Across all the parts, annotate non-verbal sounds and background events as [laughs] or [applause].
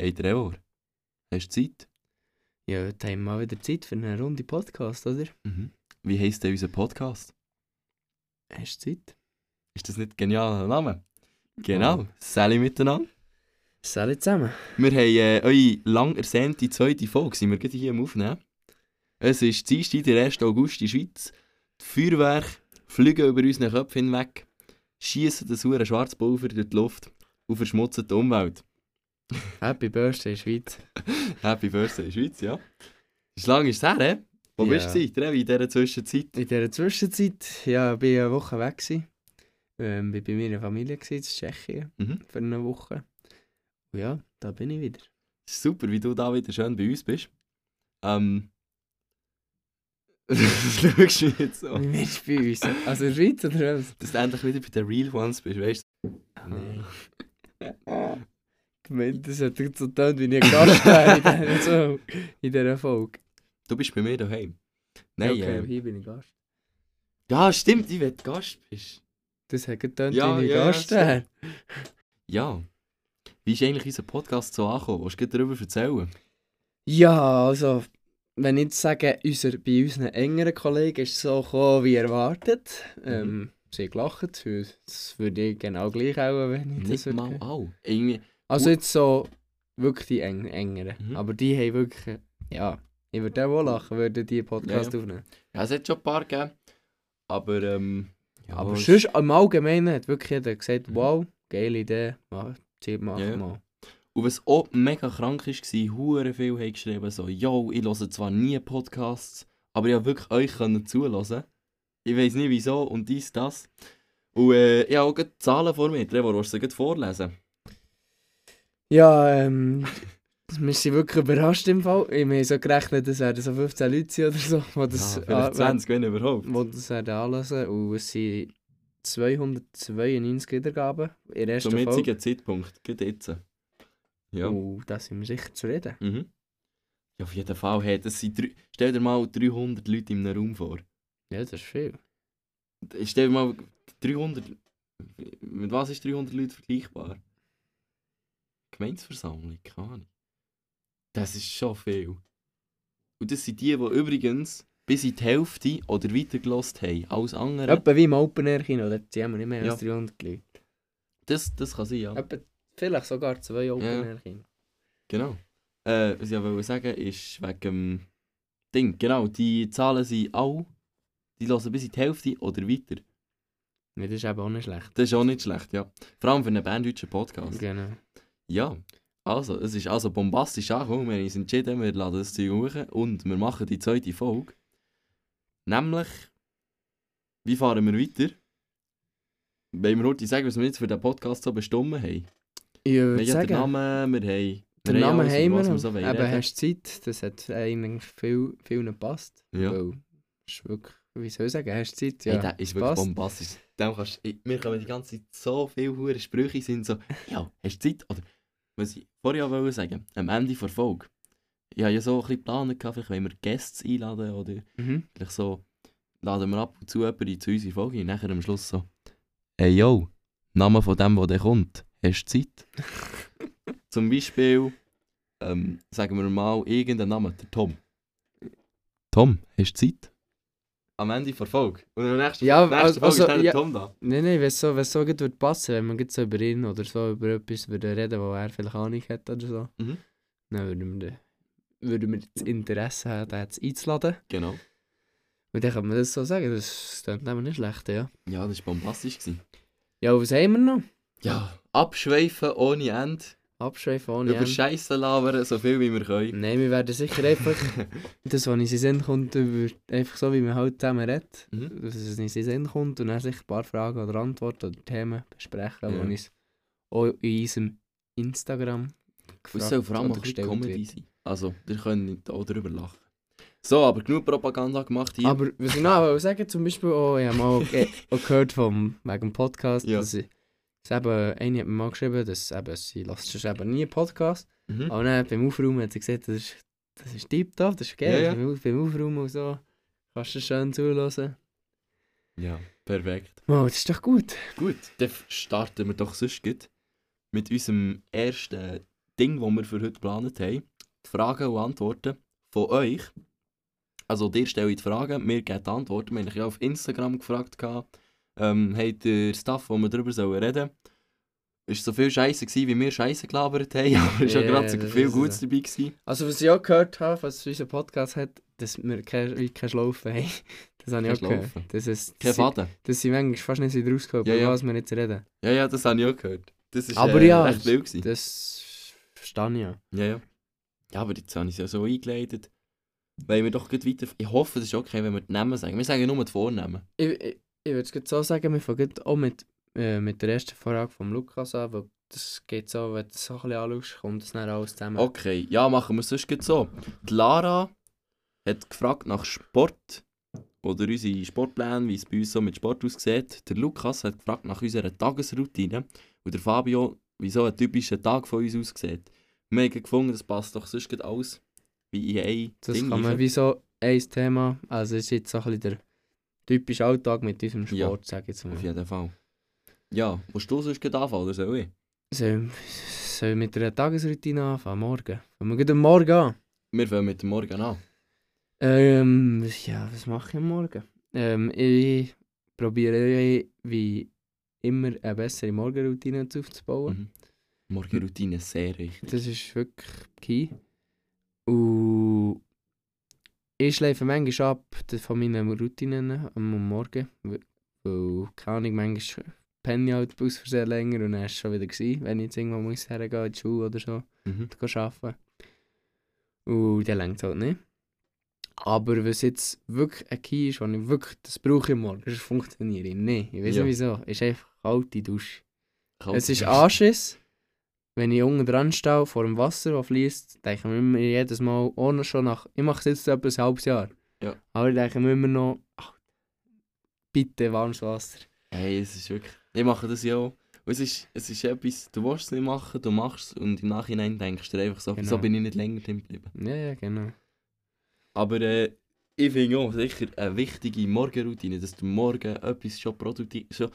Hey Trevor, hast du Zeit? Ja, heute haben wir mal wieder Zeit für eine Runde Podcast, oder? Mhm. Wie heisst denn unser Podcast? Hast du Zeit? Ist das nicht ein genialer Name? Genau, Sally miteinander. Salut zusammen. Wir haben äh, eure lang ersehnte zweite Folge, sind wir gerade hier am Aufnehmen. Es ist Dienstag, der 1. August in der Schweiz. Die Feuerwerke fliegen über unseren Köpfen hinweg, schießen das hure Schwarzpulver durch die Luft und verschmutzen die Umwelt. [laughs] Happy Birthday, Schweiz. [laughs] Happy Birthday Schweiz, ja. Ist lang ist es her, hä? Wo Ja. bist du gewesen, in dieser Zwischenzeit? In dieser Zwischenzeit, ja, ich eine Woche weg gewesen. Ähm, bin bei meiner Familie gewesen, in Tschechien, Mhm. für eine Woche. Und ja, da bin ich wieder. Super, wie du da wieder schön bei uns bist. Ähm. Was [laughs] schaust du jetzt so? Wie bist du bei uns? Also in der Schweiz oder was? Dass du endlich wieder bei den Real Ones bist, weißt Nein. Gemeint, das hat so getan, wie ich ein Gast in so, in dieser Folge. du? bist bei mir daheim. Nein, okay, äh, hier bin ich Gast. Ja, stimmt, ich will Gast bist. Das hat getan, Ja, wie ich ja, Gast ja. Ja. Wie ist eigentlich unser Podcast so angekommen? Willst du gleich darüber erzählen? Ja, also, wenn ich jetzt sage, unser, bei unseren engeren Kollegen ist es so gekommen, wie erwartet. Ähm, Sie haben gelacht, das würde ich genau gleich auch, wenn ich das Nicht würde. mal auch. Irgendwie, Also jetzt so wirklich die eng engeren. Mhm. Aber die haben wirklich, ja, ich würde auch lachen, würden die Podcast Ja, ja. aufnehmen. ja, es hat schon ein paar gegeben. Aber, ähm... Ja, Aber es- sonst, im Allgemeinen hat wirklich jeder gesagt, Mhm. wow, geile Idee, mach, zieh, mach Ja. mal. Und was auch mega krank war, hure viel haben geschrieben, so, yo, ich höre zwar nie Podcasts, aber ich konnte wirklich euch können zuhören. Ich weiß nicht wieso und dies, das. Und äh, ich habe auch die Zahlen vor mir. Sie gerade vorlesen? Ja, ähm, [laughs] wir sind wirklich überrascht im Fall. Ich habe so gerechnet, es werden so 15 Leute sein oder so, die das, ja, vielleicht ah, 20, wenn überhaupt. die das werden anhören. Und es sind 292 Wiedergaben in der ersten Zum jetzigen Zeitpunkt, gerade jetzt. Ja. Und da sind wir sicher zufrieden. Mhm. Ja, auf jeden Fall. Hey, das sind drei, stell dir mal 300 Leute in einem Raum vor. Ja, das ist viel. Stell dir mal 300... Mit was ist 300 Leute vergleichbar? Gemeinsversammlung, keine Ahnung. Das ist schon viel. Und das sind die, die übrigens bis in die Hälfte oder weiter gelost haben. Alles andere. Etwa wie im Open Air Kino, da sind wir nicht mehr Ja. als 300 Leute. Das, das kann sein, ja. Etwa, vielleicht sogar zwei Open Ja. Air Kino. Genau. Äh, was ich wollte sagen ist wegen dem Ding. Genau, die Zahlen sind alle, die hören bis in die Hälfte oder weiter. Ja, das ist eben auch nicht schlecht. Das ist auch nicht schlecht, ja. Vor allem für einen banddeutschen Podcast. Genau. Ja, also, es ist also bombastisch angekommen. Wir haben uns entschieden, wir laden das Zeug hoch und wir machen die zweite Folge. Nämlich, wie fahren wir weiter? Wollen wir heute sagen, was wir jetzt für den Podcast so bestimmt haben? Ich Wir würde haben den sagen, Namen, wir haben... den wir Namen haben wir. noch. so Eben, reden. hast du Zeit? Das hat eigentlich viel, vielen gepasst. Ja. Weil, ist wirklich, wie soll ich sagen, hast du Zeit? Ja. Hey, der ist wirklich passt. bombastisch. Dem kannst, ich, mir kommen die ganze Zeit so viele Sprüche sind so, ja, hast du Zeit? Oder, was ich vorher auch wollte sagen, am Ende der Folge. Ich habe ja so ein bisschen geplant, vielleicht wollen wir Gäste einladen oder Mhm. vielleicht so, laden wir ab und zu jemanden zu unserer Folge und nachher am Schluss so, hey yo, Name von dem, der kommt, hast du Zeit? [laughs] Zum Beispiel, ähm, sagen wir mal irgendeinen Namen, der Tom. Tom, hast du Zeit? Am Ende der Folge. Und am nächsten, Ja, nächsten also- Folge also, der ja. Tom da. Nein, nein, wenn es so, so gut würde passen, wenn man jetzt so über ihn oder so über etwas würde reden, wo er vielleicht Ahnung hat oder so, Mhm. dann würden wir, würden wir das Interesse haben, den jetzt einzuladen. Genau. Und dann kann man das so sagen, das klingt nämlich nicht schlecht, ja. Ja, das war bombastisch. Gewesen. Ja, was haben wir noch? Ja, abschweifen ohne Ende. Abschweifen ohne Über. Scheiße labern, so viel wie wir können. Nein, wir werden sicher einfach, [laughs] das, was in den Sinn kommt, über, einfach so, wie wir halt zusammen reden, Mhm. dass es in den Sinn kommt und dann sicher ein paar Fragen oder Antworten oder Themen besprechen, Ja. die uns auch in unserem Instagram Und es soll vor allem auch ein Comedy sein. Also, wir können nicht auch darüber lachen. So, aber genug Propaganda gemacht hier. Aber was ich noch sagen, zum Beispiel auch, ich habe mal ge- [laughs] auch gehört vom, wegen dem Podcast, Ja. dass ich, dass eben, eine hat mir mal geschrieben, dass eben, sie lässt eben nie einen Podcast, mhm. aber dann beim Aufräumen hat sie gesagt, das ist, das ist tipptopp, das ist geil, Ja, ja. Beim, beim Aufräumen und so, kannst du schön zuhören. Ja, perfekt. Wow, das ist doch gut. Gut, dann starten wir doch sonst gleich mit unserem ersten Ding, das wir für heute geplant haben. Die Fragen und Antworten von euch. Also, ihr stellt die Fragen, wir geben die Antworten. Wir haben ja auf Instagram gefragt, gehabt, ähm, habt ihr Stuff, wo wir darüber sollen reden war so viel Scheiße, gewesen, wie wir Scheiße gelabert haben, [laughs] aber es war ja, gerade so das viel ist Gutes so. dabei. Gewesen. Also was ich auch gehört habe, was unser Podcast hat, dass wir keine, keine Schlaufe haben. [laughs] Das habe ich auch gehört. Das ist, Kein Faden. dass sie manchmal fast nicht rausgekommen Ja, ja. was wir jetzt reden. Ja, ja, das habe ich auch gehört. Das ist Aber äh, ja, recht wild. Gewesen. Das verstehe ich ja. Ja, ja. Ja, aber jetzt habe ich es ja so eingeleitet. Weil wir doch gleich weiter... Ich hoffe, es ist okay, wenn wir die Namen sagen. Wir sagen nur die Vornamen. Ich, ich, ich würde es so sagen, wir fangen auch mit, äh, mit der ersten Frage von Lukas an, weil das geht so, wenn du es so ein bisschen anschaust, kommt das dann alles zusammen. Okay, ja, machen wir es sonst so. Die Lara hat gefragt nach Sport oder unsere Sportpläne, wie es bei uns so mit Sport aussieht. Der Lukas hat gefragt nach unserer Tagesroutine und der Fabio, wie so ein typischer Tag von uns aussieht. Wir haben gefunden, das passt doch sonst alles wie in ein Das Ding kann man wie so ein Thema, also es ist jetzt so ein bisschen der typische Alltag mit unserem Ja. Sport, sage ich jetzt Auf mal. jeden Fall. Ja, musst du sonst gleich anfangen oder soll ich? Soll, soll ich mit einer Tagesroutine anfangen, morgen? Fangen wir am Morgen an? Wir fangen mit dem Morgen an. Ähm, ja, was mache ich am Morgen? Ähm, ich probiere wie immer eine bessere Morgenroutine aufzubauen. Mhm. Morgenroutine sehr wichtig. Das ist wirklich key. Und ich schläfe manchmal ab von meinen Routinen am Morgen. Weil, keine Ahnung, manchmal penne ich halt aus Versehen länger und dann ist es schon wieder gewesen, wenn ich jetzt irgendwo muss hergehen in die Schule oder so, Mhm. und arbeiten. Und der längt halt nicht. Aber was jetzt wirklich ein Key ist, was ich wirklich, das brauche ich morgen, das funktioniert nicht. Ich weiß Ja. nicht wieso, ist einfach kalte Dusche. Kalt Es ist. Anschiss. Wenn ich unten dran stehe, vor dem Wasser, das fließt, denke ich mir immer jedes Mal, ohne schon nach, ich mache es jetzt etwa ein halbes Jahr. Ja. Aber ich denke mir immer noch, ach, bitte warmes Wasser. Hey, es ist wirklich. Ich mache das ja auch. Und es ist, es ist etwas, du willst es nicht machen, du machst es und im Nachhinein denkst du dir einfach so, Genau. bin ich nicht länger drin geblieben. Ja, ja, genau. Aber äh, ich finde auch sicher eine wichtige Morgenroutine, dass du morgen etwas schon produktiv. Schon,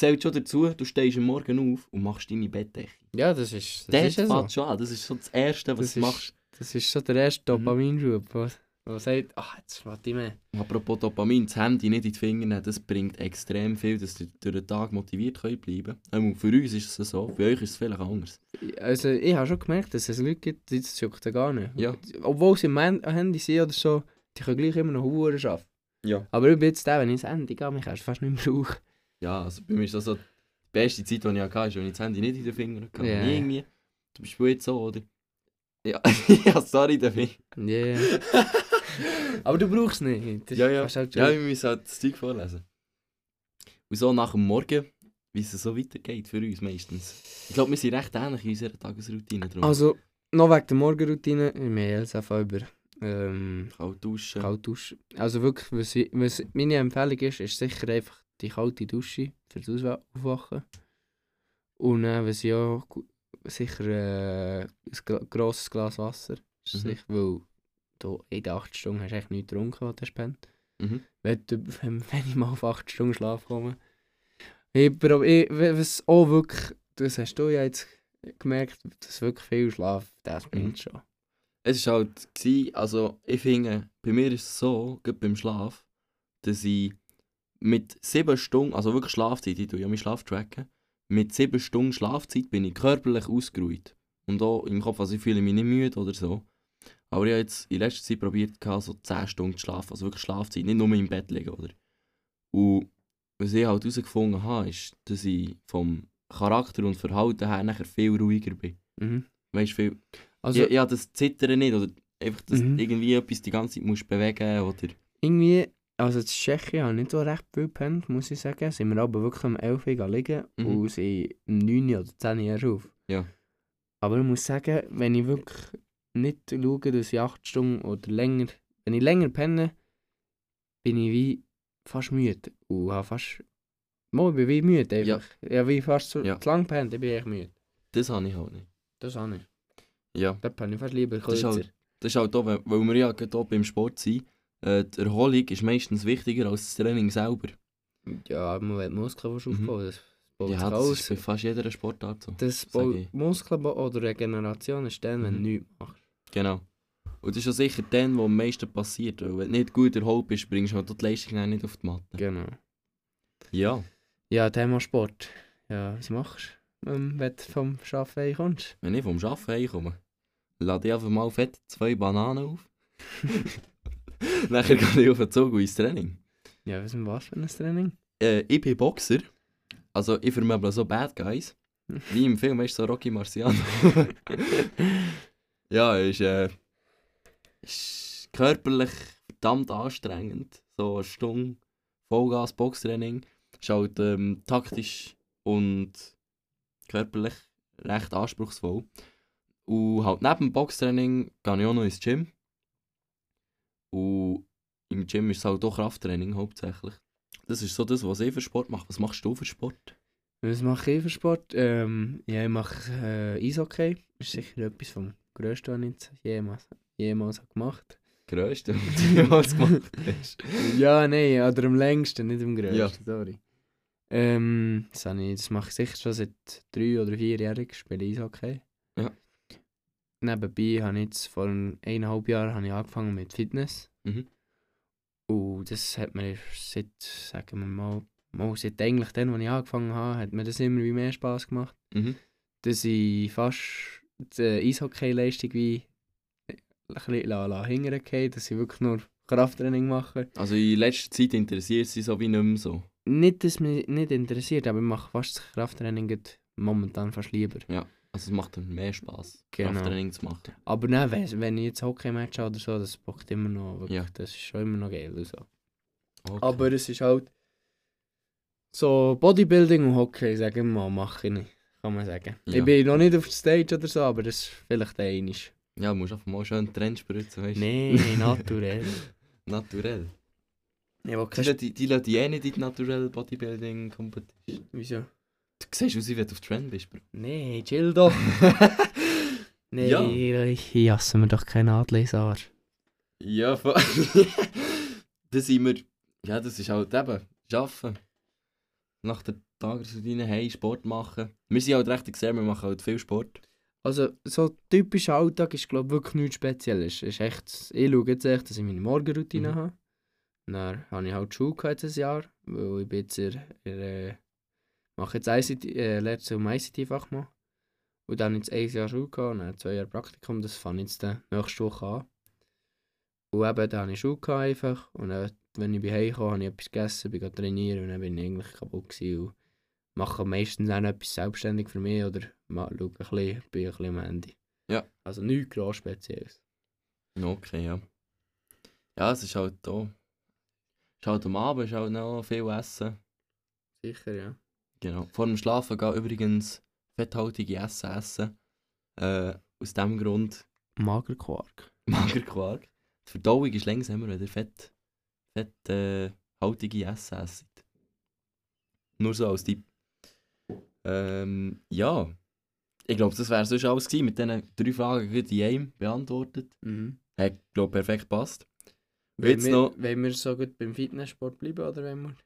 zählt schon dazu, du stehst am Morgen auf und machst deine Bettdecke. Ja, das ist, das Das ist so. schon an, das ist so das Erste, was Das du ist- machst. Das ist so der erste Dopaminschub, was, was sagt, ach, jetzt warte ich mehr. Apropos Dopamin, das Handy nicht in die Finger nehmen, das bringt extrem viel, dass du durch den Tag motiviert könnt bleiben könnt. Für uns ist es so, für euch ist es vielleicht anders. Also ich habe schon gemerkt, dass es Leute gibt, die das juckt gar nicht. Ja. Obwohl sie im Handy sind oder so, die können gleich immer noch Huren arbeiten. Ja. Aber ich bin jetzt der, wenn ich das Handy gehe, mich kannst du fast nicht mehr [laughs] brauchen. Ja, also bei mir ist das so die beste Zeit, die ich hatte, ist, wenn ich das Handy nicht in den Fingern hatte. Yeah. Irgendwie, zum Beispiel jetzt so, oder? Ja, [laughs] ja sorry dafür. Yeah. [laughs] Aber du brauchst es nicht. Das Ja, ja. Halt Ja, wir müssen halt das Zeug vorlesen. Und so nach dem Morgen, wie es so weitergeht für uns meistens. Ich glaube, wir sind recht ähnlich in unserer Tagesroutine drum. Also, noch wegen der Morgenroutine, wir haben jetzt einfach über ähm, Kalt duschen. kalt duschen. Also wirklich, was, was meine Empfehlung ist, ist sicher einfach die kalte Dusche für das Aufwachen. Und dann, was gu- sicher äh, ein grosses Glas Wasser. Mhm. sicher, weil du in den 8 Stunden hast du echt nichts getrunken, was du gepennt. Mhm. wenn, du- wenn, wenn ich mal auf 8 Stunden Schlaf komme. Ich, ich, was auch wirklich, das hast du ja jetzt gemerkt, dass wirklich viel Schlaf, das bringt Mhm. schon. Es war halt, also ich finde, bei mir ist es so, gerade beim Schlaf, dass ich mit 7 Stunden, also wirklich Schlafzeit, ich tue ja meinen Schlaf tracken, mit 7 Stunden Schlafzeit bin ich körperlich ausgeruht. Und auch im Kopf, also ich fühle mich nicht müde oder so. Aber ich habe jetzt in letzter Zeit probiert, so 10 Stunden zu schlafen, also wirklich Schlafzeit, nicht nur im Bett liegen, oder? Und was ich halt herausgefunden habe, ist, dass ich vom Charakter und Verhalten her nachher viel ruhiger bin. Mhm. Weißt du, viel, Also ja, ja, das Zittern nicht, oder einfach, dass Mhm. irgendwie etwas die ganze Zeit musst bewegen oder... irgendwie, also in Tschechien habe ich nicht so recht viel gepennt, muss ich sagen. Sind wir aber wirklich um 11 Uhr liegen Mhm. und sind um 9 oder 10 Uhr erst auf. Ja. Aber ich muss sagen, wenn ich wirklich nicht schaue, dass ich 8 Stunden oder länger, wenn ich länger penne, bin ich wie fast müde. Und habe fast, mal, ich bin wie müde einfach. Ja, wie fast zu, Ja. zu lang pennt, dann bin ich echt müde. Das habe ich halt nicht. Das auch nicht. Ja, Da penne ich fast lieber Das ist kürzer. halt- das ist halt auch, weil weil wir ja gerade beim Sport sind, äh, die Erholung ist meistens wichtiger als das Training selber. Ja, man will Muskeln Mhm. aufbauen, das baut Ja, das ist bei fast jeder Sportart so. Das baut. Muskeln oder Regeneration ist dann, wenn Mhm. du nichts machst. Genau. Und das ist ja sicher dann, wo am meisten passiert. Weil wenn du nicht gut erholt bist, bringst du halt die Leistung nicht auf die Matte. Genau. Ja, Ja, Thema Sport. Ja, was machst du, ähm, wenn du vom Arbeiten heimkommst? wenn ich vom Arbeiten heimkomme, lade ich einfach mal fett zwei Bananen auf. [laughs] [laughs] Nachher gehe ich auf den Zug und ins Training. Ja, was, was für ein Training? Äh, ich bin Boxer. Also ich vermöble so Bad Guys. [laughs] Wie im Film ist so Rocky Marciano. [laughs] ja, ist, äh, ist körperlich verdammt anstrengend. So eine Stunde Vollgas Boxtraining. Ist halt ähm, taktisch und körperlich recht anspruchsvoll. Und halt neben dem Boxtraining gehe ich auch noch ins Gym. Und im Gym ist es halt auch Krafttraining hauptsächlich. Das ist so das, was ich für Sport mache. Was machst du für Sport? Was mache ich für Sport? Ähm, ja, ich mache äh, Eishockey. Das ist sicher etwas vom Größten, was ich jemals, jemals habe gemacht Größte, [laughs] was du jemals gemacht hast. Ja, nein, oder am längsten, nicht am größten, sorry. Ähm, das, ich, das mache ich sicher schon seit drei oder vier Jahren, ich spiele Eishockey. Ja. Nebenbei habe ich jetzt vor eineinhalb Jahren habe ich angefangen mit Fitness. Mhm. Und das hat mir seit, sagen wir mal, mal seit eigentlich dann, als ich angefangen habe, hat mir das immer wie mehr Spass gemacht. Mhm. Dass ich fast die Eishockey-Leistung wie ein bisschen la- la hingern gehe, dass ich wirklich nur Krafttraining mache. Also in letzter Zeit interessiert sie so wie nicht mehr so. Nicht, dass mich nicht interessiert, aber ich mache fast das Krafttraining momentan fast lieber. Also es macht dann mehr Spaß, Genau. Krafttraining zu machen. Aber nein, wenn, ich jetzt Hockey-Match oder so, das bockt immer noch. Wirklich, Ja. Das ist schon immer noch geil. und So. Okay. Aber es ist halt so Bodybuilding und Hockey, sagen wir mal, mache ich nicht, kann man sagen. Ja. Ich bin noch nicht auf der Stage oder so, aber das ist vielleicht einmal. Ja, du musst einfach mal schön Trend spritzen, weißt du? Nein, [laughs] naturell. Naturell. Ich will Die, kein... lassen die, die die eh nicht in die Naturell Bodybuilding Competition. Wieso? Du siehst aus, wie du auf Trend bist, Bro. Nein, chill doch. [laughs] Nein, Ja. ich hasse mir doch keinen Adlisar. Ja, voll. [laughs] das sind wir. Ja, das ist halt eben. Arbeiten. Nach der Tagesroutine hey, Sport machen. Wir sind halt recht extrem, wir machen halt viel Sport. Also, so typischer Alltag ist, glaube ich, wirklich nichts Spezielles. Es ist echt, ich schaue jetzt echt, dass ich meine Morgenroutine Mhm. habe. Dann habe ich halt Schule gehabt dieses Jahr, weil ich bin jetzt in, in, mache jetzt ICT, äh, lehre zum ICT-Fachmann. Und dann jetzt ein Jahr Schule gehabt und dann zwei Jahre Praktikum, das fange ich jetzt dann nächste Woche an. Und eben, dann habe ich Schule gehabt einfach und dann, wenn ich heim kam, habe ich etwas gegessen, bin trainieren und dann bin ich eigentlich kaputt gewesen und mache meistens dann etwas selbstständig für mich oder mal schaue ein bisschen, bin ein bisschen am Ende. Ja. Also nichts gross Spezielles. Okay, ja. Ja, es ist halt da. Es ist halt am Abend ist halt noch viel Essen. Sicher, ja. Genau. Vor dem Schlafen gehen übrigens fetthaltige Essen essen. Äh, aus dem Grund Magerquark. Magerquark. Die Verdauung ist langsamer, wenn ihr fett, fett, äh, Essen esst. Nur so als Tipp. Ähm, ja. Ich glaube, das wäre sonst alles gewesen. Mit diesen drei Fragen gut in einem beantwortet. Mhm. Hat, glaube perfekt passt. Jetzt wir, noch- wir so gut beim Fitnesssport bleiben oder wollen wir...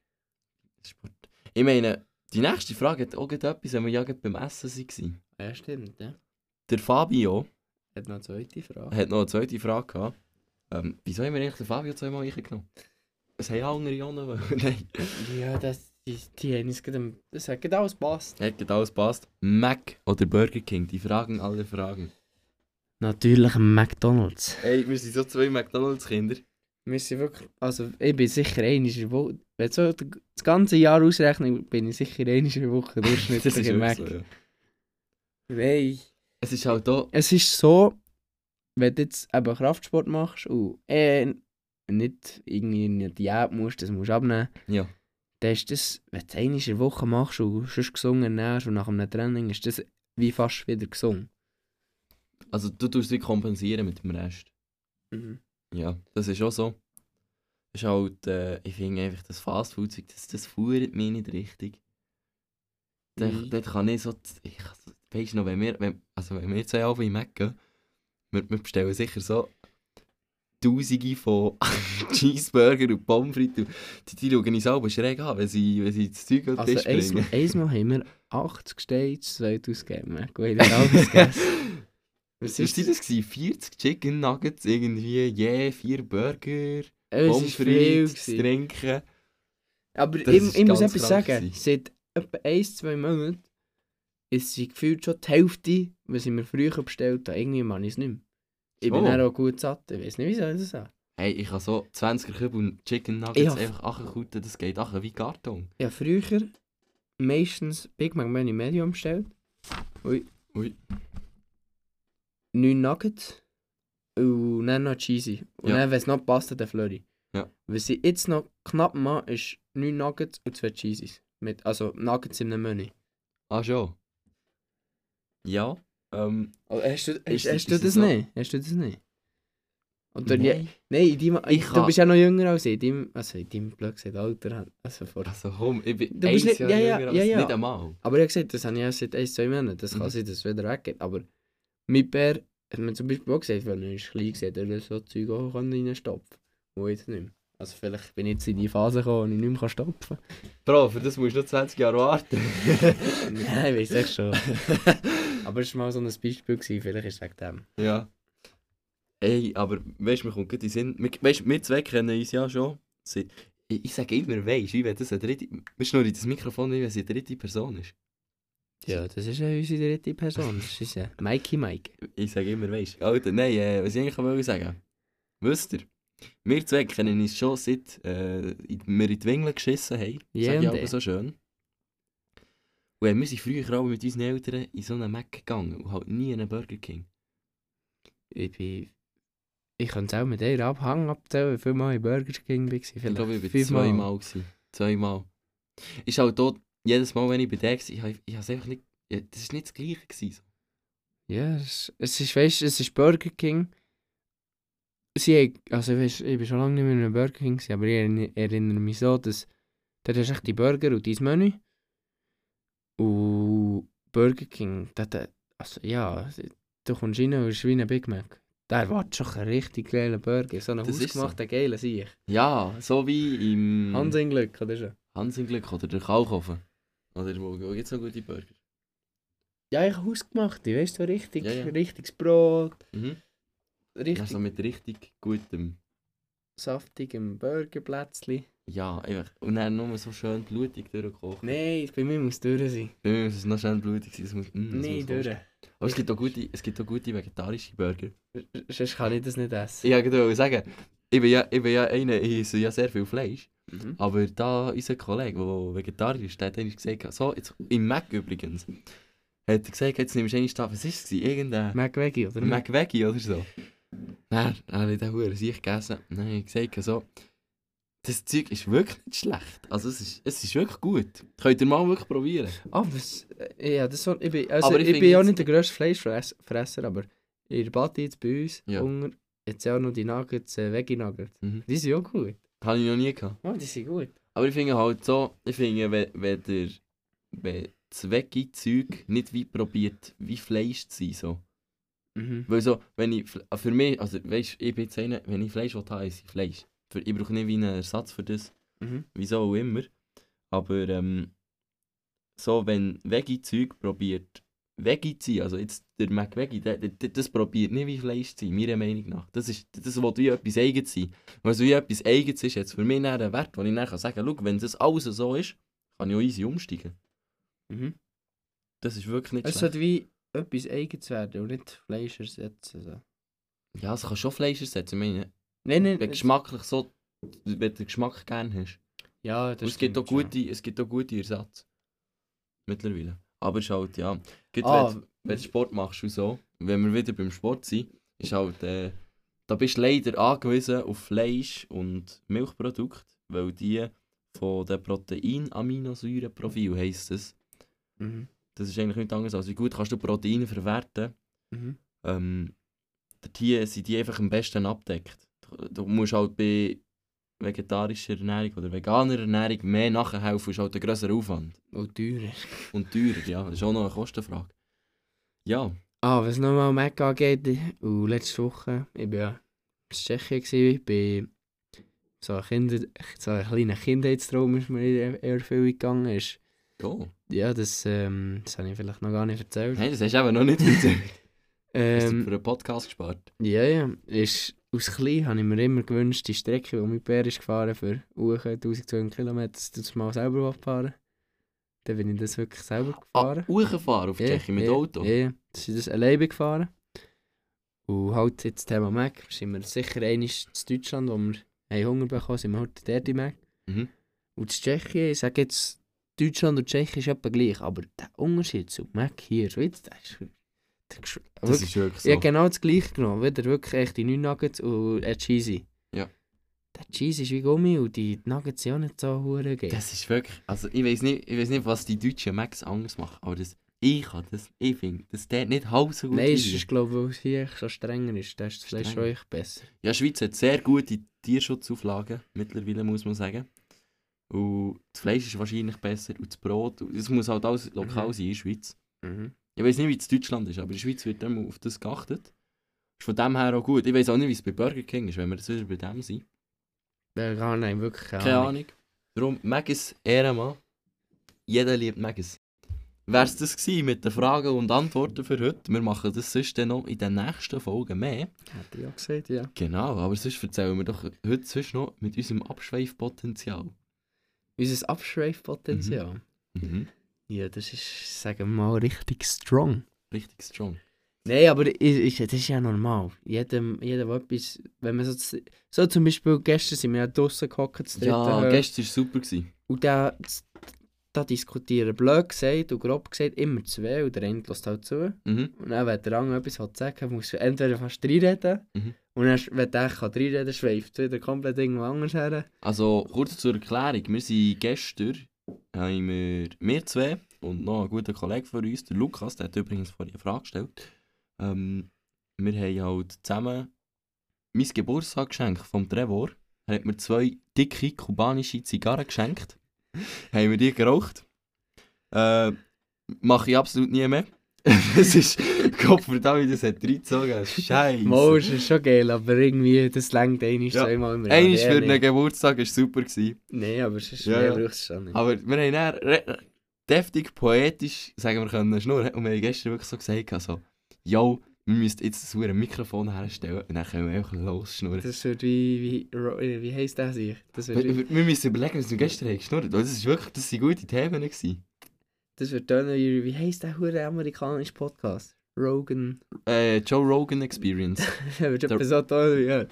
Sport. Ich meine, die nächste Frage hat auch etwas, wenn wir ja gerade beim Essen waren. Ja, stimmt, ja. Der Fabio Hat noch eine zweite Frage. hat noch eine zweite Frage gehabt. Ähm, wieso haben wir eigentlich den Fabio zweimal reingenommen? Es haben andere auch noch. [laughs] Nein. Ja, das, die, die haben uns gerade... Das hat gerade alles passt. Hat gerade alles passt. Mac oder Burger King? Die Fragen alle Fragen. Natürlich McDonalds. Ey, wir sind so zwei McDonalds-Kinder. Wir sind wirklich... Also, ich bin sicher Woche... Wenn so das ganze Jahr ausrechnen, bin ich sicher der Woche [laughs] durchschnittlich im Mac. so, ja. Nein. Es ist halt da. Es ist so, wenn du jetzt eben Kraftsport machst und äh, nicht irgendwie in eine Diät musst, das musst du abnehmen, Ja. dann ist das, wenn du es in der Woche machst und sonst gesungen ernährst und nach einem Training, ist das wie fast wieder gesungen. Also du tust sie kompensieren mit dem Rest. Ja, das ist auch so. Ist halt, äh, ich finde einfach das Fastfood-Zeug, das, das fuhrt mich nicht richtig. Dort, Wie? dort kann ich so, ich, weißt du noch, wenn wir, wenn, also wenn wir zwei Abend in Mac gehen, wir, wir bestellen sicher so Tausende von [laughs] Cheeseburger und Pommes frites. Die, die schauen uns alle schräg an, wenn sie, wenn sie das Zeug auf Also Tisch bringen. einmal haben wir 80 Steaks, 2 ausgegeben. Gut, ich habe alles gegessen. Was war das? Gewesen? 40 Chicken Nuggets, irgendwie je, 4 Burger, Es ist viel. gewesen. trinken. Aber Das ich, ich muss etwas sagen. Seit etwa 1, 2 Monaten ist sie gefühlt schon die Hälfte, was ich mir früher bestellt habe. Irgendwie mache ich es nicht mehr. Ich bin So. dann auch gut satt. Ich weiß nicht, wie soll ich das sagen. Hey, ich habe so 20er Kübel Chicken Nuggets hab- einfach angekuten, das geht achen wie Karton. Habe früher meistens Big Mac Mini Medium bestellt. Ui. Ui. 9 Nuggets. Und dann noch Cheesy. Und Ja. dann, wenn es noch passt, dann Flurry. Ja. Was ich jetzt noch knapp mache, ist 9 Nuggets und 2 Cheesies. Mit, also Nuggets in einem Menü. Ah, schon? Ja. Ähm, Oh, hast du, Ist- hast, hast ist du das nicht? Hast du das nicht? Oder nein. Nein, in deinem, Ich du kann- bist ja noch jünger als ich. In deinem, also in deinem blöd gesagt, Alter. Also vor. Also komm, ich bin Du bist nicht- Jahr ja, ja, jünger ja, als- ja. Nicht einmal. Aber ich habe gesagt, das habe ich erst seit 1, 2 Monaten. Das kann Mhm. sein, dass es wieder weggeht. Aber mit Bär hat man zum Beispiel auch gesagt, wenn ist klein war, hat er so Zeug auch reinstopfen Wo jetzt nicht mehr. Also vielleicht bin ich jetzt in die Phase gekommen, wo ich nicht mehr stopfen Bro, für das musst du noch 20 Jahre warten. [laughs] kann. Nein, ich weiß echt schon. [laughs] Aber es war mal so ein Beispiel, gewesen, vielleicht ist es wegen dem. ja. Ey, aber weißt du, mir kommt gerade in den Sinn. Wir, weißt, wir zwei kennen uns ja schon. Ich, ich sage immer, weißt du, wie wenn das eine dritte. Wir schnurren das Mikrofon nicht, wenn es eine dritte Person ist. Ja, das ist ja unsere dritte Person. Das ist ja Mikey Mike. Ich sage immer, weißt du. Alter, nein, äh, was ich eigentlich wollte sagen. Wisst ihr? Wir zwei kennen uns schon seit äh, wir in die Wingeln geschissen haben. Ja, Sag ich aber so schön. Und äh, wir sind früher auch mit unseren Eltern in so einen Mac gegangen und halt nie in einen Burger King. Ich bin... Ich kann es auch mit dir abhängen abzählen, wie viel Mal in Burger King war. Ich glaube, ich war zweimal. Zweimal. Ist halt dort, jedes Mal, wenn ich bei der war, ich, habe- ich habe es einfach nicht... Ja, das war nicht das Gleiche. Gewesen. Ja, es, es ist, weißt es ist Burger King. Sie haben, also weißt, ich bin schon lange nicht mehr in einem Burger King, aber ich erinner- erinnere mich so, dass dort hast du echt die Burger und dein Menü. Und Burger King, dort, also ja, du kommst rein und ist wie ein Big Mac. Der erwartet schon einen richtig geilen Burger, so einen Das ist so. hausgemachten geilen Sieg. Ja, so wie im Hans in Glück, oder schon? Hans Glück oder der Kalkofen. Oder wo, gibt es noch gute Burger? Ja, ich habe hausgemacht, weißt du, so richtig, Ja, ja. richtiges Brot, Mhm. richtig Also mit richtig gutem... saftigem Burgerplätzchen. Ja, einfach. Und dann nur so schön blutig durchgekocht. Nein, bei mir muss es durch sein. Bei mir muss es noch schön blutig sein. Das muss, mm, das Nein, durch. Aber es gibt, auch gute, es gibt auch gute vegetarische Burger. Sonst kann ich das nicht essen. Ich wollte sagen, ich bin ja, ich bin ja einer, ich esse ja sehr viel Fleisch. Mhm. Aber da unser Kollege, der vegetarisch ist, der hat einmal gesagt, so, jetzt, im Mac übrigens, hat er gesagt, jetzt nimmst du einen Stab, was war es? Irgendein Mac Veggie, oder? Mac Veggie oder so. Nein, dann habe ich den Huren sich gegessen. Dann habe ich gesagt, so, das Zeug ist wirklich nicht schlecht. Also es ist, es ist wirklich gut. Könnt ihr mal wirklich probieren. Ah, was? äh, Ja, das so, ich bin, also Aber ich, ich bin jetzt- nicht der grösste Fleischfresser, aber der Bati jetzt bei uns, Ja. Hunger, jetzt auch noch die Nuggets, äh, Veggie Nuggets. Mhm. Die sind auch gut. Habe ich noch nie gehabt. Oh, die sind gut. Aber ich finde halt so, ich finde, wenn, wenn der wenn das Veggie-Zeug nicht wie probiert, wie Fleisch zu sein, so. Mhm. Weil so, wenn ich, für mich, also weißt ich bin jetzt einer, wenn ich Fleisch will, habe ich Fleisch. Für, ich brauche nicht wie einen Ersatz für das, Mhm. wieso auch immer. Aber ähm, so, wenn Veggie-Zeug probiert, Veggie zu sein, also jetzt der McVeggie, der, der, der, das probiert nicht wie Fleisch zu sein, meiner Meinung nach. Das, ist, das will wie etwas Eigenes sein. Weil so wie etwas Eigenes ist, jetzt für mich einen Wert, wo ich dann kann sagen kann, wenn das alles so ist, kann ich auch easy umsteigen. Mhm. Das ist wirklich nicht Es sollte wie etwas Eigenes werden und nicht Fleisch ersetzen. So. Ja, es kann schon Fleisch ersetzen, ich meine, Nein, nein. wenn geschmacklich so, wenn du den Geschmack gerne hast. Ja, Und das es gibt, auch gute, es gibt auch gute Ersatz. Mittlerweile. Aber es ist halt, ja. Gerade Ah. wenn, du- wenn du Sport machst und so, wenn wir wieder beim Sport sind, ist halt, äh, da bist du leider angewiesen auf Fleisch und Milchprodukte, weil die von den Protein-Aminosäurenprofil heisst es. Mhm. Das ist eigentlich nichts anderes als wie gut kannst du Proteine verwerten. Mhm. Ähm, hier sind die einfach am besten abdeckt. Du, du musst halt bei vegetarischer Ernährung oder veganer Ernährung mehr nachhelfen, ist halt ein grösserer Aufwand. Und teurer. Und teurer, ja. Das ist auch noch eine Kostenfrage. Ja, Ah, was nochmal Mac angeht, und letzte Woche, ich bin ja in Tschechien bei so einem, Kinder, so einem kleinen Kindheitstraum ist mir in Erfüllung gegangen. Ist, Oh. ja, das, ähm, das habe ich vielleicht noch gar nicht erzählt. Nein, das hast du eben noch nicht erzählt. [laughs] Hast du Ähm, für einen Podcast gespart? ja, ja. Ist, aus klein habe ich mir immer gewünscht, die Strecke, die mein Bär ist gefahren für Uche 1200 Kilometer, dass das mal selber fahren Dann bin ich das wirklich selber Ah, gefahren. hochgefahren auf Ja, Tschechien mit ja, Auto? Ja, ja. Das ist das alleine gefahren. Und halt jetzt das Thema Mac, sind wir sicher einmal in Deutschland, wo wir Hunger bekommen sind wir heute dort im Mac. Mhm. Und in Tschechien, ich sage jetzt, Deutschland und Tschechien ist etwa gleich, aber der Unterschied zu Mac hier in der Schweiz, der ist... Das wirklich, ist wirklich so. ich habe genau das gleiche genommen, wieder wirklich echt die 9 Nuggets und ein Cheesy. Ja. Der Cheesy ist wie Gummi und die Nuggets sind auch nicht so hure geil. Das ist wirklich, also ich weiß nicht, ich weiß nicht, was die deutschen Macs anders machen, aber das, ich kann das, ich finde, das der nicht halb so gut Nein, ist. ist glaube ich, weil es hier so strenger ist, da ist das Fleisch echt besser. Ja, die Schweiz hat sehr gute Tierschutzauflagen, mittlerweile muss man sagen. Und das Fleisch ist wahrscheinlich besser und das Brot, es muss halt alles lokal Mhm. sein in der Schweiz. Mhm. Ich weiß nicht, wie es in Deutschland ist, aber in der Schweiz wird immer auf das geachtet. Ist von dem her auch gut. Ich weiß auch nicht, wie es bei Burger King ist, wenn wir das wieder bei dem sind. Ja, gar nicht, wirklich keine, Keine Ahnung. Ahnung. Darum, Maggis Ehrenmann. Jeder liebt Maggis. Wär's das gewesen mit den Fragen und Antworten für heute? Wir machen das sonst dann noch in den nächsten Folgen mehr. Hätte ich auch gesagt, ja. Genau, aber sonst erzählen wir doch heute sonst noch mit unserem Abschweifpotenzial. Unser Abschweifpotenzial. Mhm. Ja, das ist, sagen wir mal, richtig strong. Richtig strong. Nein, aber ich, ich, das ist ja normal. Jedem, jedem etwas, wenn man so, so zum Beispiel gestern sind wir ja draussen gehockt, zu Ja, dritten, gestern war super. Gewesen. und da, da diskutieren blöd gesagt und grob gesagt immer zwei und der eine lässt halt zu. Mhm. Und dann, wenn der andere etwas hat sagen, muss er entweder fast reinreden Mhm. und dann, wenn der kann reinreden schweift wieder komplett irgendwo anders her. Also, kurz zur Erklärung. Wir sind gestern, haben wir, wir zwei und noch ein guter Kollege von uns, der Lukas, der hat übrigens vorhin eine Frage gestellt. Ähm, wir haben halt zusammen mein Geburtstagsgeschenk vom Trevor. Er hat mir zwei dicke kubanische Zigarren geschenkt. [laughs] haben wir die geraucht. Äh, mache ich absolut nie mehr. [laughs] Es ist, Gottverdammt, das hat reingezogen. Scheiße. Mal ist es schon geil, aber irgendwie, das längt einmal, Ja. zweimal im Einmal für einen Geburtstag war super. Gewesen. Nein, aber es ist, Ja, mehr brauchst du schon nicht. Aber wir haben dann deftig poetisch, sagen wir können, schnurren. Und wir haben gestern wirklich so gesagt, also, yo, wir müssen jetzt das verdammte Mikrofon herstellen und dann können wir einfach losschnurren. Das wird wie, wie, äh, wie heisst das sich? Das wird, Wir, wir wir müssen überlegen, was wir gestern haben geschnurrt. weil Das ist wirklich, das gute Themen gewesen. Das wird dann wie, wie heisst der hure amerikanische Podcast? Rogan. Äh, Joe Rogan Experience. [laughs] Der wird Der- etwa so toll, ja.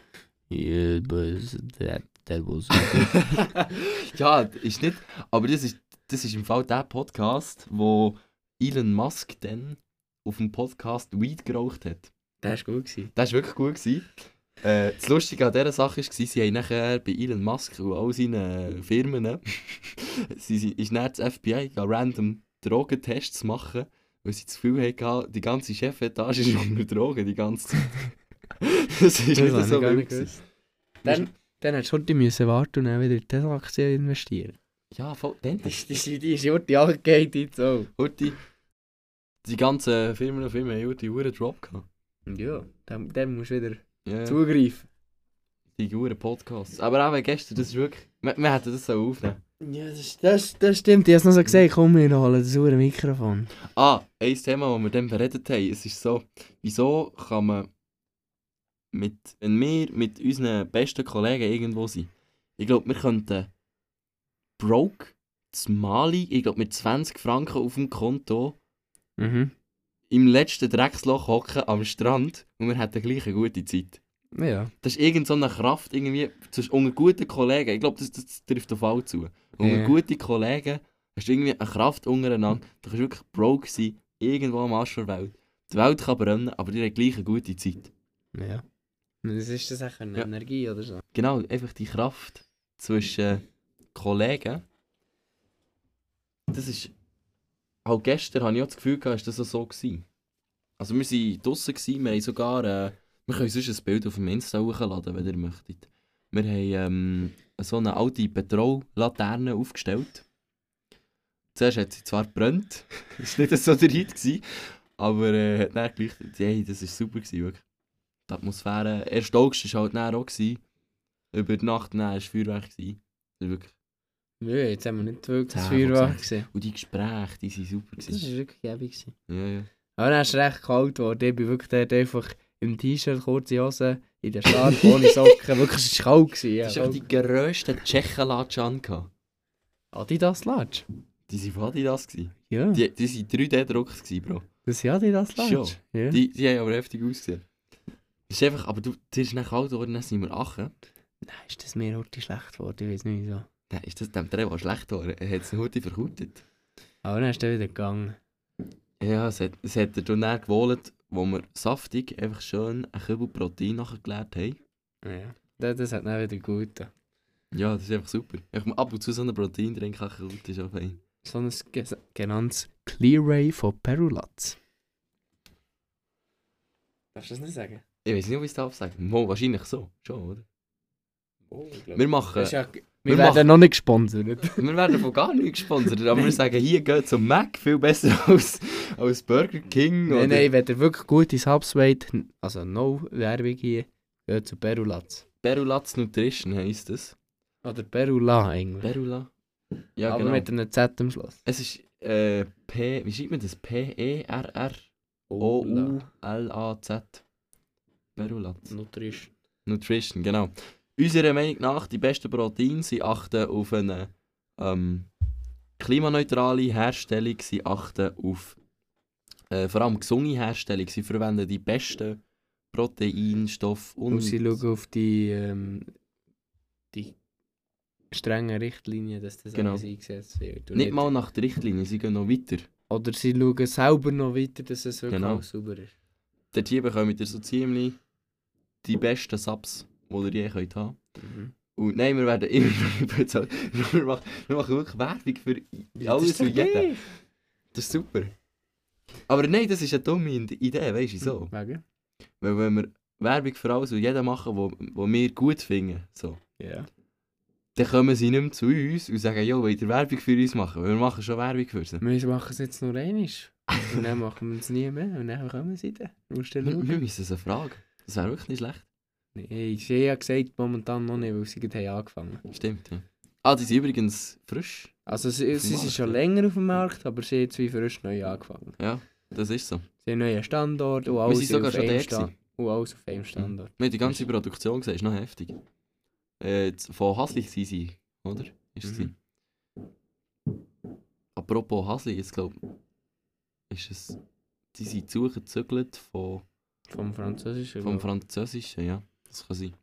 Yeah, but that, that was... [laughs] ja, ist nicht, aber das ist, das ist im Fall der Podcast, wo Elon Musk dann auf dem Podcast Weed geraucht hat. der war gut. Gewesen. Das war wirklich gut. Gewesen. Äh, das Lustige an dieser Sache war, sie haben nachher bei Elon Musk und all seinen Firmen [laughs] sie, sie, ist dann das FBI random Drogentests machen, weil sie das Gefühl hatten, die ganze Chefetage ist [laughs] unter Drogen die ganze Zeit. [laughs] das ist Das nicht so wild. nicht. Dann, dann hättest du heute müssen warten und dann wieder in diese Aktie investieren. Ja, voll. Dann Die, die, die ist heute angegangen, jetzt auch. Heute, die ganzen Firmen und Firmen haben heute einen Drop gehabt. Ja, dann, dann musst du wieder Ja, zugreifen. die guten Podcasts. Aber auch gestern, das ist wirklich, wir, wir hätten das so aufnehmen. Ja, das, das, das stimmt. Ich habe es noch so gesagt, komm, wir holen das hure Mikrofon. Ah, ein Thema, das wir dann beredet haben, es ist so, wieso kann man mit, wenn wir mit unseren besten Kollegen irgendwo sind, ich glaube, wir könnten broke, zu Mali, ich glaube mit 20 Franken auf dem Konto, Mhm. im letzten Drecksloch hocken am Strand und wir hätten gleich eine gute Zeit. Ja. Das ist irgend so eine Kraft irgendwie, zwischen, unter guten Kollegen, ich glaube, das, das trifft auf alle zu. Unter Ja. guten Kollegen hast du irgendwie eine Kraft untereinander, du kannst wirklich broke sein, irgendwo am Arsch der Welt. Die Welt kann brennen, aber die hat gleich eine gute Zeit. Ja. Das ist das auch eine Ja. Energie oder so. Genau, einfach die Kraft zwischen Kollegen. Das ist. Auch gestern hatte ich auch das Gefühl, gehabt, ist das so gewesen. Also wir waren draußen, wir haben sogar. Äh, wir können sonst ein Bild auf dem Insta hochladen, wenn ihr möchtet. Wir haben ähm, so eine alte Petrollaterne aufgestellt. Zuerst hat sie zwar gebrannt, [laughs] das war nicht so der Hit, gewesen, aber äh, hat dann gleich. Hey, das war super, gewesen, wirklich. die Atmosphäre. Erst August war halt dann auch. Gewesen. Über die Nacht war es Feuerwerk. Gewesen. Das wirklich... Nö, jetzt haben wir nicht wirklich das 10 von Feuerwerk 10. gesehen. Und die Gespräche, die waren super. Das Gewesen. war wirklich gäbig. Ja, ja. Aber dann ist es recht kalt geworden. Ich bin wirklich dort einfach im T-Shirt, kurze Hose, in der Schlarf, ohne Socken. Wirklich, es war kalt. Gewesen, ja. Das war die grössten Tschechenlatschen an. Adidas Latsch. Die waren von Adidas. Gewesen. Ja, Die, die waren 3D-gedruckt, gewesen, Bro. das sind Adidas Schon. Latsch. Ja. Die, die haben aber heftig ausgesehen. Das ist einfach, aber du, du bist nach kalt geworden, dann sind wir achen. Nein, ist das mir heute schlecht geworden? Ich weiß nicht wieso. Dann ist das dem Dreh, was schlecht war. Er hat es heute verkautet. Aber dann ist er wieder gegangen. Ja, es hat, es hat er dann dann gewollt, wo wir saftig einfach schön ein Kübel Protein nachgeleert haben. Ja. Das, das hat dann wieder gut. Ja, das ist einfach super. Ich ab und zu so einen Protein trinken, kann gut, ist auch fein. So ein genanntes Clear Ray von Perulatz. Darfst du das nicht sagen? Ich weiß nicht, ob ich es darf sagen. Mo, wahrscheinlich so. Schon, oder? Oh, Wir machen... Das ist ja, wir, wir werden machen- noch nicht gesponsert. [laughs] Wir werden von gar nicht gesponsert, aber wir sagen, hier geht zum Mac viel besser [laughs] als, als Burger King. nein, nein, wenn ihr wirklich gute Subs wollt, also no Werbung hier, geht zu Perulatz. Perulatz Nutrition heisst das. Oder Perula eigentlich. Perula? Ja, Aber genau. mit einem Z am Schluss. Es ist äh, P, wie schreibt man das? P-E-R-R-O-U-L-A-Z. Perulatz. Nutrition. Nutrition, genau. Unserer Meinung nach, die besten Proteine, sie achten auf eine ähm, klimaneutrale Herstellung, sie achten auf äh, vor allem gesunde Herstellung. Sie verwenden die besten Proteinstoffe und... Und sie schauen auf die, ähm, die strengen Richtlinien, dass das Genau. alles eingesetzt wird. Und nicht mal nach der Richtlinie, sie gehen noch weiter. Oder sie schauen selber noch weiter, dass es wirklich Genau. sauber ist. Dort hier bekommt ihr so ziemlich die besten Subs, die ihr je könnt haben Mhm. Und nein, wir werden [laughs] immer noch bezahlt. Wir machen, wir machen wirklich Werbung für alles und jeden. Das ist super. Aber nein, das ist eine dumme Idee, weißt du so. Wegen? Weil wenn wir Werbung für alles und jeden machen, wo, wo wir gut finden, so, Ja. dann kommen sie nicht mehr zu uns und sagen, jo, wollt ihr Werbung für uns machen? Weil wir machen schon Werbung für sie. Wir machen es jetzt nur einmal. Und dann machen wir es nie mehr. Und dann kommen sie dann. Wir, wir müssen sie fragen. Das wäre wirklich nicht schlecht. Nein, sie ja gesagt, momentan noch nicht, weil sie gerade haben angefangen Stimmt, ja. Ah, die sind übrigens frisch. Also sie, sie sind schon länger auf dem Markt, aber sie haben wie frisch neu angefangen. Ja, das ist so. Sie haben einen neuen Standort und Wir alles, sind sogar auf schon einem Sta und alles auf einem Standort. Wir haben die ganze Produktion gesehen, ist noch heftig. Äh, von Hasli waren sie, oder? Ist Mhm. Apropos Hasli, jetzt glaube ist es. Die sind zugezügelt von, Vom Französischen. vom Französischen, ja. Das kann sein.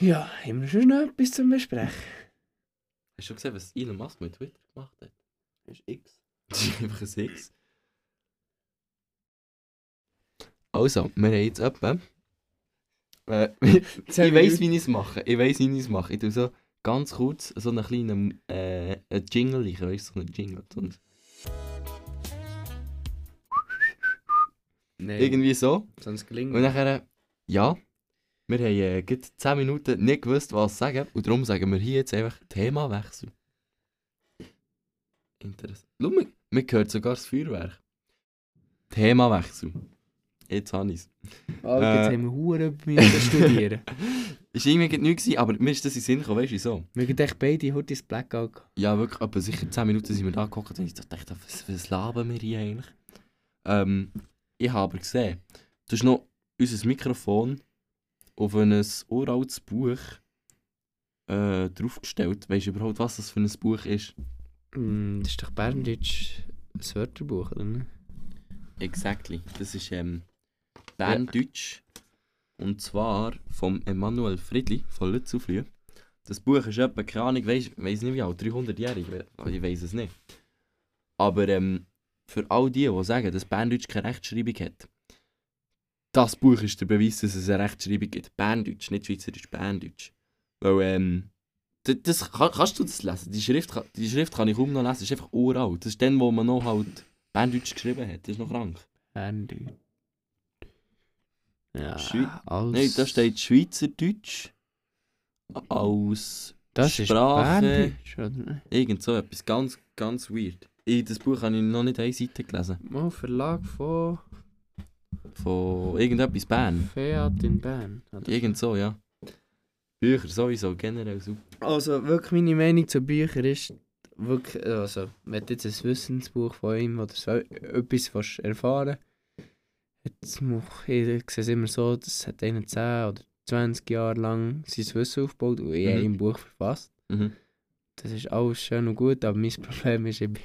ja, haben wir schon noch etwas zum Besprechen? Hast du schon gesehen, was Elon Musk mit Twitter gemacht hat? Das ist X. Das [laughs] ist einfach ein X. Also, wir haben jetzt etwa. Äh, [laughs] ich weiss, wie ich es mache. Ich weiss, wie ich es mache. Ich tue so ganz kurz so einen kleinen äh, einen Jingle, ich weiss, so einen Jingle. Einen- Nein, Irgendwie so. sonst gelingt Und nachher, ja, wir haben äh, gerade 10 Minuten nicht gewusst, was sagen. Und darum sagen wir hier jetzt einfach Themawechsel. Interessant. Schau mal, man hört sogar das Feuerwerk. Themawechsel. Jetzt habe ich es. Alter, jetzt Äh. haben wir Huren müssen studieren. [laughs] Ist irgendwie nichts gewesen, aber mir ist das in den Sinn gekommen, weißt du wieso? Wir haben echt beide heute ins Blackout. Ja, wirklich, etwa sicher 10 Minuten sind wir da geguckt und ich dachte, was, was labern wir hier eigentlich? Ähm, ich habe aber gesehen, du hast noch unser Mikrofon auf ein uraltes Buch äh, draufgestellt. Weißt du überhaupt, was das für ein Buch ist? Mm, Das ist doch Berndeutsch ein Wörterbuch, oder? nicht? Exactly. Das ist ähm, Berndeutsch. Und zwar vom Emanuel Friedli von Lützelflüh. Das Buch ist etwa, keine Ahnung, weiss, weiss nicht wie alt, 300-jährig, we- ich weiß es nicht. Aber ähm, für all die, die sagen, dass Berndeutsch keine Rechtschreibung hat, das Buch ist der Beweis, dass es eine Rechtschreibung gibt. Berndeutsch, nicht Schweizerisch, Berndeutsch. Weil, ähm, das, kann, kannst du das lesen? Die Schrift, kann- die Schrift kann ich kaum noch lesen, das ist einfach uralt. Das ist dann, wo man noch halt Berndeutsch geschrieben hat, das ist noch krank. Berndeutsch. Ja, Schwei- als... Nein, da steht Schweizerdeutsch als Das ist Sprache. Berndeutsch, oder? irgend so etwas ganz, ganz weird. Ich, das Buch habe ich noch nicht eine Seite gelesen. Mal Verlag von... von irgendetwas Bern. Fiat in Bern. oder? Irgend so, ja. Bücher sowieso, generell super. Also wirklich meine Meinung zu Büchern ist, wirklich, also wenn du jetzt ein Wissensbuch von ihm oder so etwas willst erfahren jetzt muss, ich sehe es immer so, das hat einer 10 oder 20 Jahre lang sein Wissen aufgebaut und in Mhm. einem Buch verfasst. Mhm. Das ist alles schön und gut, aber mein [laughs] Problem ist, ich bin,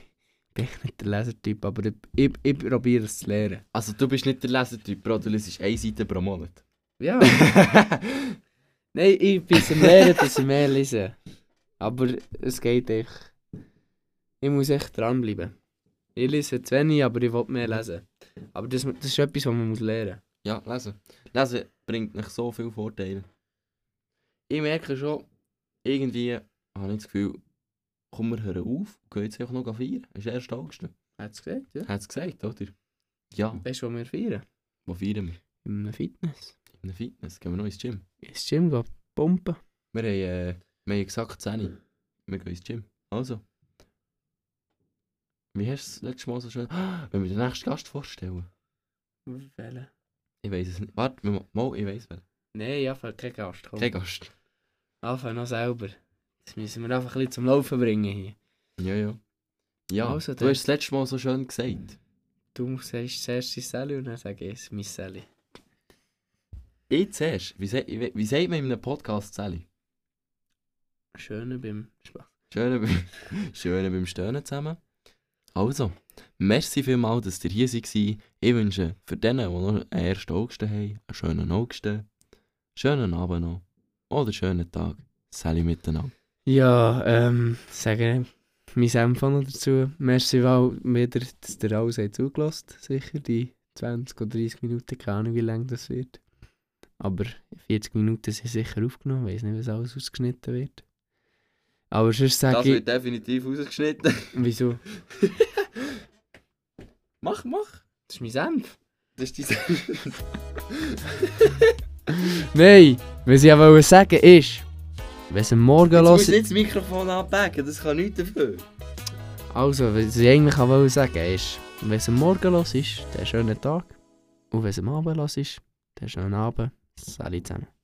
bin nicht der Lesertyp, aber ich, ich, ich probiere es zu lernen. Also du bist nicht der Lesertyp, Bro, du liest eine Seite pro Monat. Ja. [laughs] Nein, ich bin am Lernen, dass ich mehr lese. Aber es geht echt. Ich muss echt dranbleiben. Ich lese zu wenig, aber ich will mehr lesen. Aber das, das ist etwas, was man muss lernen Ja, lesen. Lesen bringt nicht so viele Vorteile. Ich merke schon, irgendwie habe ich das Gefühl, komm, wir hören auf und gehen jetzt einfach noch feiern. Das ist erst August. Hat es gesagt, ja? Hat es gesagt, oder? Ja, Weißt du, wo wir feiern? wo feiern wir? In einem Fitness. In der Fitness, gehen wir noch ins Gym. Ins Gym gehen, pumpen. Wir haben, äh, wir haben gesagt 10 Wir gehen ins Gym. Also. Wie hast du es letztes Mal so schön... [gasps] Wenn wir den nächsten Gast vorstellen. Welchen? Ich weiß es nicht. Warte, mal, ich weiß wer. Nein, ja, kein Gast. Komm. Kein Gast. Anfang noch selber. Das müssen wir einfach ein bisschen zum Laufen bringen hier. Ja, ja. Ja, Also, du hast es letztes Mal so schön gesagt. Du sagst zuerst dein Sally und dann sage ich es, mein Sally. Ich zuerst. Wie, wie, wie sagt man in einem Podcast, Sally? Schöne beim Spaß. Schön, beim- [laughs] schön beim Stöhnen zusammen. Also, merci vielmals, dass ihr hier seid. Ich wünsche für denen, die noch einen ersten August haben, einen schönen August, schönen Abend noch oder schönen Tag. Sally miteinander. Ja, ähm, sage mein Senf auch noch dazu. Merci mal wieder, dass ihr alles habt zugelassen Sicher die 20 oder 30 Minuten, keine Ahnung wie lange das wird. Aber 40 Minuten sind sicher aufgenommen, ich weiß nicht, was alles ausgeschnitten wird. Aber sonst sage ich, definitiv ausgeschnitten. wieso? [laughs] mach, mach. Das ist mein Senf. Das ist die [laughs] Nein, was ich aber sagen ist, wenn es Morgen Du musst los nicht das Mikrofon abbacken, das kann nichts dafür. Also, was ich eigentlich auch wollte sagen ist, wenn es Morgen los ist, dann schönen Tag. Und wenn es am Abend los ist, dann schönen Abend. Salut zusammen.